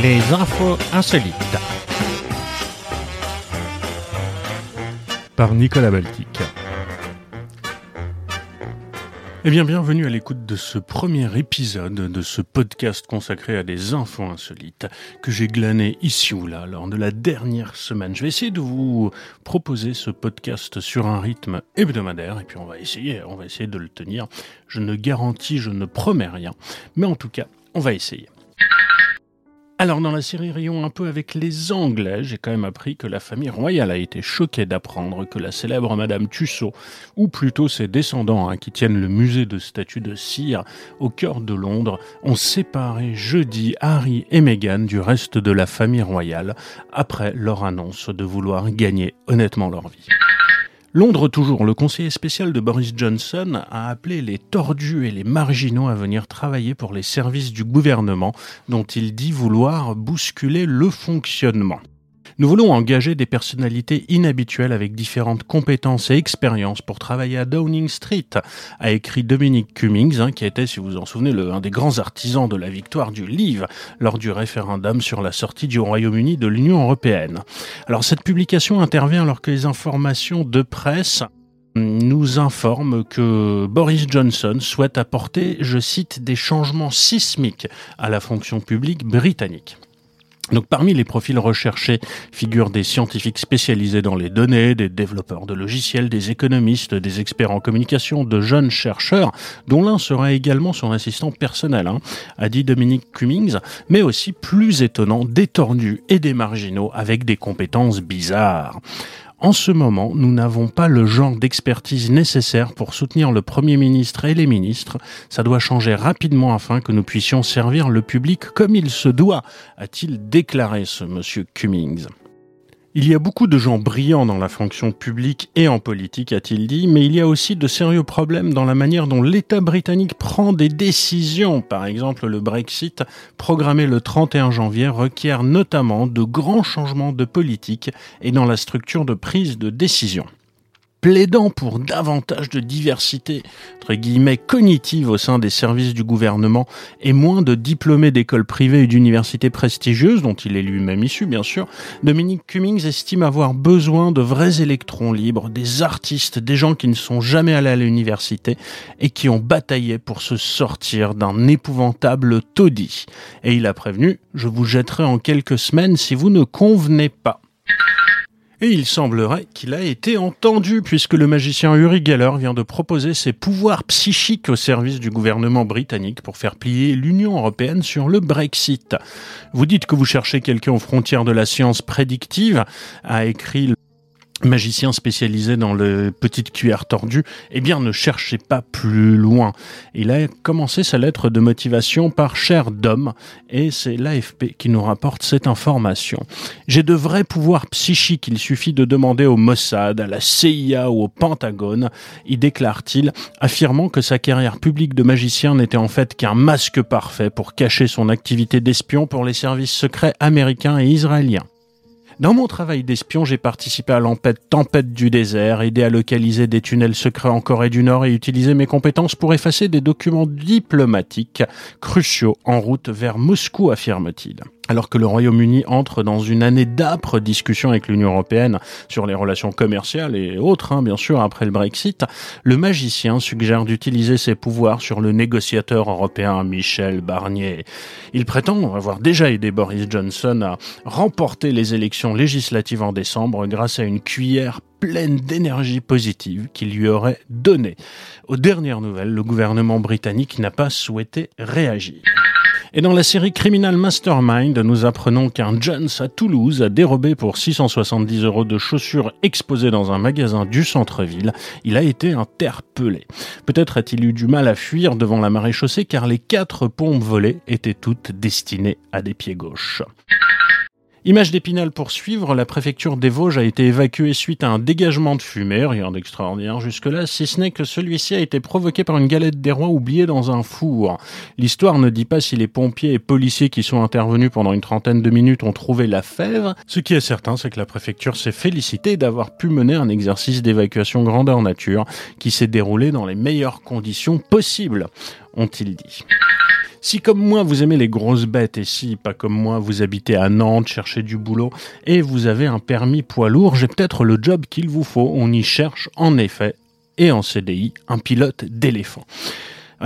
Les infos insolites. Par Nicolas Baltic. Eh bien, bienvenue à l'écoute de ce premier épisode de ce podcast consacré à des infos insolites que j'ai glané ici ou là lors de la dernière semaine. Je vais essayer de vous proposer ce podcast sur un rythme hebdomadaire et puis on va essayer, on va essayer de le tenir. Je ne garantis, je ne promets rien, mais en tout cas, on va essayer. Alors dans la série Rions un peu avec les Anglais, j'ai quand même appris que la famille royale a été choquée d'apprendre que la célèbre Madame Tussaud, ou plutôt ses descendants hein, qui tiennent le musée de statues de cire au cœur de Londres, ont séparé jeudi Harry et Meghan du reste de la famille royale après leur annonce de vouloir gagner honnêtement leur vie. Londres toujours, le conseiller spécial de Boris Johnson a appelé les tordus et les marginaux à venir travailler pour les services du gouvernement dont il dit vouloir bousculer le fonctionnement. Nous voulons engager des personnalités inhabituelles avec différentes compétences et expériences pour travailler à Downing Street, a écrit Dominique Cummings, hein, qui était, si vous en souvenez, l'un des grands artisans de la victoire du Livre lors du référendum sur la sortie du Royaume-Uni de l'Union européenne. Alors cette publication intervient alors que les informations de presse nous informent que Boris Johnson souhaite apporter, je cite, des changements sismiques à la fonction publique britannique. Donc parmi les profils recherchés figurent des scientifiques spécialisés dans les données, des développeurs de logiciels, des économistes, des experts en communication, de jeunes chercheurs, dont l'un sera également son assistant personnel, hein, a dit Dominique Cummings, mais aussi plus étonnant, des et des marginaux avec des compétences bizarres. En ce moment, nous n'avons pas le genre d'expertise nécessaire pour soutenir le Premier ministre et les ministres. Ça doit changer rapidement afin que nous puissions servir le public comme il se doit, a-t-il déclaré ce monsieur Cummings. Il y a beaucoup de gens brillants dans la fonction publique et en politique, a-t-il dit, mais il y a aussi de sérieux problèmes dans la manière dont l'État britannique prend des décisions. Par exemple, le Brexit, programmé le 31 janvier, requiert notamment de grands changements de politique et dans la structure de prise de décision plaidant pour davantage de diversité, entre guillemets, cognitive au sein des services du gouvernement et moins de diplômés d'écoles privées et d'universités prestigieuses, dont il est lui-même issu, bien sûr, Dominique Cummings estime avoir besoin de vrais électrons libres, des artistes, des gens qui ne sont jamais allés à l'université et qui ont bataillé pour se sortir d'un épouvantable taudis. Et il a prévenu, je vous jetterai en quelques semaines si vous ne convenez pas. Et il semblerait qu'il a été entendu puisque le magicien Uri Geller vient de proposer ses pouvoirs psychiques au service du gouvernement britannique pour faire plier l'Union européenne sur le Brexit. Vous dites que vous cherchez quelqu'un aux frontières de la science prédictive, a écrit magicien spécialisé dans le petites cuillères tordues, eh bien ne cherchez pas plus loin. Il a commencé sa lettre de motivation par Cher d'homme et c'est l'AFP qui nous rapporte cette information. J'ai de vrais pouvoirs psychiques, il suffit de demander au Mossad, à la CIA ou au Pentagone, y déclare-t-il, affirmant que sa carrière publique de magicien n'était en fait qu'un masque parfait pour cacher son activité d'espion pour les services secrets américains et israéliens. Dans mon travail d'espion, j'ai participé à l'empête Tempête du désert, aidé à localiser des tunnels secrets en Corée du Nord et utilisé mes compétences pour effacer des documents diplomatiques cruciaux en route vers Moscou, affirme-t-il. Alors que le Royaume-Uni entre dans une année d'âpres discussions avec l'Union européenne sur les relations commerciales et autres, hein, bien sûr, après le Brexit, le magicien suggère d'utiliser ses pouvoirs sur le négociateur européen Michel Barnier. Il prétend avoir déjà aidé Boris Johnson à remporter les élections législatives en décembre grâce à une cuillère pleine d'énergie positive qu'il lui aurait donnée. Aux dernières nouvelles, le gouvernement britannique n'a pas souhaité réagir. Et dans la série Criminal Mastermind, nous apprenons qu'un Jones à Toulouse a dérobé pour 670 euros de chaussures exposées dans un magasin du centre-ville. Il a été interpellé. Peut-être a-t-il eu du mal à fuir devant la marée chaussée car les quatre pompes volées étaient toutes destinées à des pieds gauches. Image d'Épinal pour suivre, la préfecture des Vosges a été évacuée suite à un dégagement de fumée, rien d'extraordinaire jusque-là, si ce n'est que celui-ci a été provoqué par une galette des rois oubliée dans un four. L'histoire ne dit pas si les pompiers et policiers qui sont intervenus pendant une trentaine de minutes ont trouvé la fève. Ce qui est certain, c'est que la préfecture s'est félicitée d'avoir pu mener un exercice d'évacuation grandeur nature qui s'est déroulé dans les meilleures conditions possibles, ont-ils dit. Si comme moi vous aimez les grosses bêtes et si pas comme moi vous habitez à Nantes, cherchez du boulot et vous avez un permis poids lourd, j'ai peut-être le job qu'il vous faut. On y cherche en effet et en CDI un pilote d'éléphant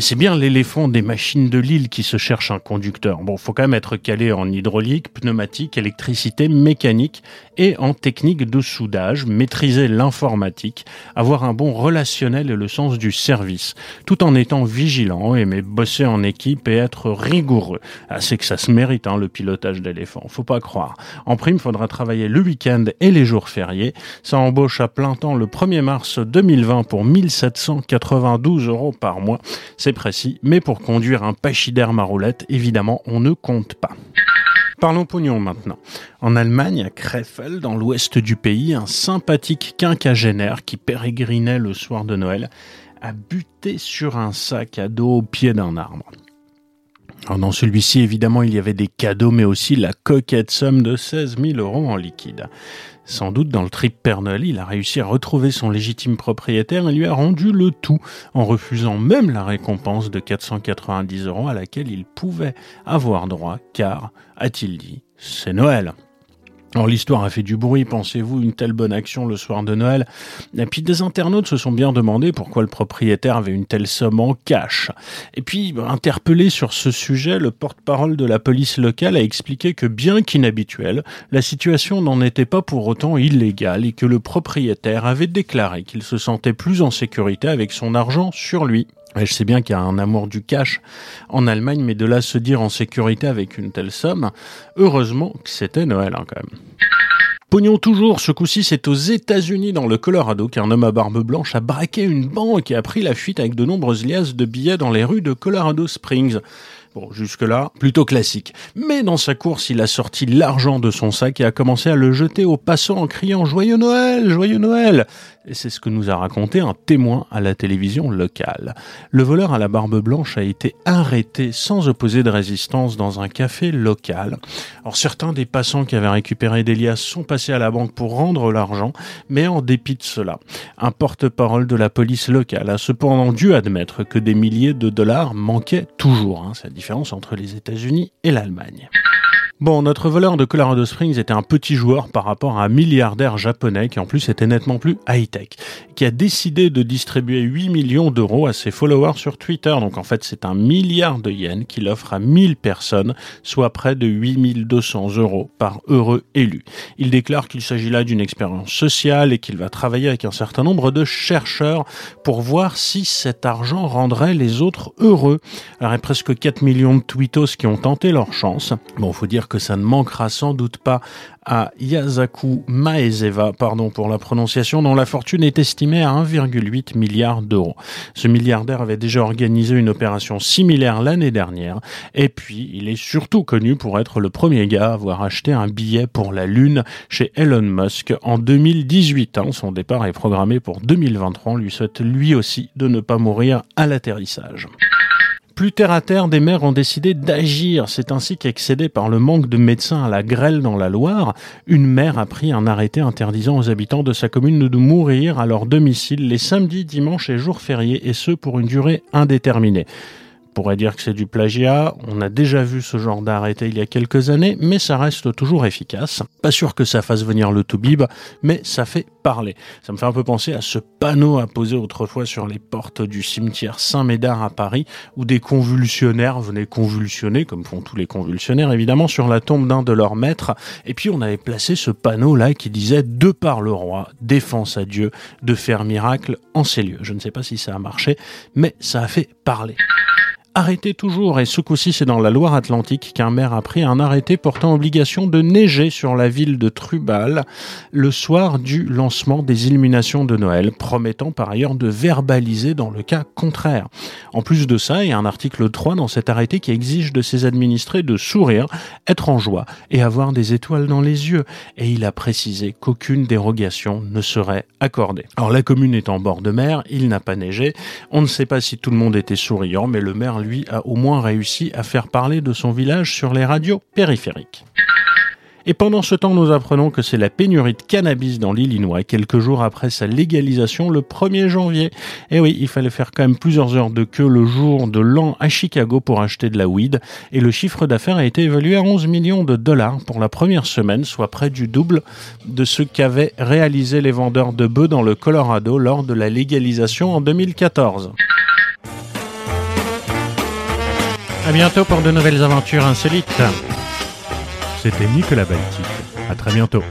c'est bien l'éléphant des machines de Lille qui se cherche un conducteur. Bon, faut quand même être calé en hydraulique, pneumatique, électricité, mécanique et en technique de soudage, maîtriser l'informatique, avoir un bon relationnel et le sens du service, tout en étant vigilant, aimer bosser en équipe et être rigoureux. Ah, c'est que ça se mérite, hein, le pilotage d'éléphant. Faut pas croire. En prime, faudra travailler le week-end et les jours fériés. Ça embauche à plein temps le 1er mars 2020 pour 1792 euros par mois c'est précis, mais pour conduire un pachyderme à roulette, évidemment, on ne compte pas. Parlons pognon maintenant. En Allemagne, à Krefeld, dans l'ouest du pays, un sympathique quinquagénaire qui pérégrinait le soir de Noël a buté sur un sac à dos au pied d'un arbre. Dans celui-ci, évidemment, il y avait des cadeaux, mais aussi la coquette somme de 16 000 euros en liquide. Sans doute dans le trip il a réussi à retrouver son légitime propriétaire et lui a rendu le tout en refusant même la récompense de 490 euros à laquelle il pouvait avoir droit car, a-t-il dit, c'est Noël. Alors l'histoire a fait du bruit, pensez-vous, une telle bonne action le soir de Noël? Et puis des internautes se sont bien demandé pourquoi le propriétaire avait une telle somme en cash. Et puis, interpellé sur ce sujet, le porte-parole de la police locale a expliqué que bien qu'inhabituelle, la situation n'en était pas pour autant illégale et que le propriétaire avait déclaré qu'il se sentait plus en sécurité avec son argent sur lui. Je sais bien qu'il y a un amour du cash en Allemagne, mais de là se dire en sécurité avec une telle somme, heureusement que c'était Noël hein, quand même. Pognon toujours, ce coup-ci c'est aux États-Unis dans le Colorado qu'un homme à barbe blanche a braqué une banque et a pris la fuite avec de nombreuses liasses de billets dans les rues de Colorado Springs. Bon, jusque-là, plutôt classique. Mais dans sa course, il a sorti l'argent de son sac et a commencé à le jeter aux passants en criant Joyeux Noël, Joyeux Noël C'est ce que nous a raconté un témoin à la télévision locale. Le voleur à la barbe blanche a été arrêté sans opposer de résistance dans un café local. Alors certains des passants qui avaient récupéré des liasses sont passés à la banque pour rendre l'argent, mais en dépit de cela, un porte-parole de la police locale a cependant dû admettre que des milliers de dollars manquaient toujours. Hein, entre les États-Unis et l'Allemagne. Bon, notre voleur de Colorado Springs était un petit joueur par rapport à un milliardaire japonais qui en plus était nettement plus high-tech, qui a décidé de distribuer 8 millions d'euros à ses followers sur Twitter. Donc en fait, c'est un milliard de yens qu'il offre à 1000 personnes, soit près de 8200 euros par heureux élu. Il déclare qu'il s'agit là d'une expérience sociale et qu'il va travailler avec un certain nombre de chercheurs pour voir si cet argent rendrait les autres heureux. Alors il y a presque 4 millions de tweetos qui ont tenté leur chance. Bon, faut dire que ça ne manquera sans doute pas à Yasaku Maezeva, pardon pour la prononciation, dont la fortune est estimée à 1,8 milliard d'euros. Ce milliardaire avait déjà organisé une opération similaire l'année dernière, et puis il est surtout connu pour être le premier gars à avoir acheté un billet pour la Lune chez Elon Musk en 2018. Hein. Son départ est programmé pour 2023. On lui souhaite lui aussi de ne pas mourir à l'atterrissage. Plus terre à terre, des maires ont décidé d'agir. C'est ainsi qu'excédé par le manque de médecins à la grêle dans la Loire, une maire a pris un arrêté interdisant aux habitants de sa commune de mourir à leur domicile les samedis, dimanches et jours fériés, et ce pour une durée indéterminée pourrait dire que c'est du plagiat. On a déjà vu ce genre d'arrêté il y a quelques années, mais ça reste toujours efficace. Pas sûr que ça fasse venir le toubib, mais ça fait parler. Ça me fait un peu penser à ce panneau apposé autrefois sur les portes du cimetière Saint-Médard à Paris, où des convulsionnaires venaient convulsionner, comme font tous les convulsionnaires évidemment, sur la tombe d'un de leurs maîtres. Et puis on avait placé ce panneau-là qui disait De par le roi, défense à Dieu de faire miracle en ces lieux. Je ne sais pas si ça a marché, mais ça a fait parler. Arrêtez toujours, et ce coup-ci c'est dans la Loire-Atlantique qu'un maire a pris un arrêté portant obligation de neiger sur la ville de Trubal le soir du lancement des illuminations de Noël, promettant par ailleurs de verbaliser dans le cas contraire. En plus de ça, il y a un article 3 dans cet arrêté qui exige de ses administrés de sourire, être en joie et avoir des étoiles dans les yeux, et il a précisé qu'aucune dérogation ne serait accordée. Alors la commune est en bord de mer, il n'a pas neigé, on ne sait pas si tout le monde était souriant, mais le maire a au moins réussi à faire parler de son village sur les radios périphériques. Et pendant ce temps, nous apprenons que c'est la pénurie de cannabis dans l'Illinois, quelques jours après sa légalisation le 1er janvier. Et oui, il fallait faire quand même plusieurs heures de queue le jour de l'an à Chicago pour acheter de la weed, et le chiffre d'affaires a été évalué à 11 millions de dollars pour la première semaine, soit près du double de ce qu'avaient réalisé les vendeurs de bœufs dans le Colorado lors de la légalisation en 2014. À bientôt pour de nouvelles aventures insolites. C'était Nicolas Baltic. À très bientôt.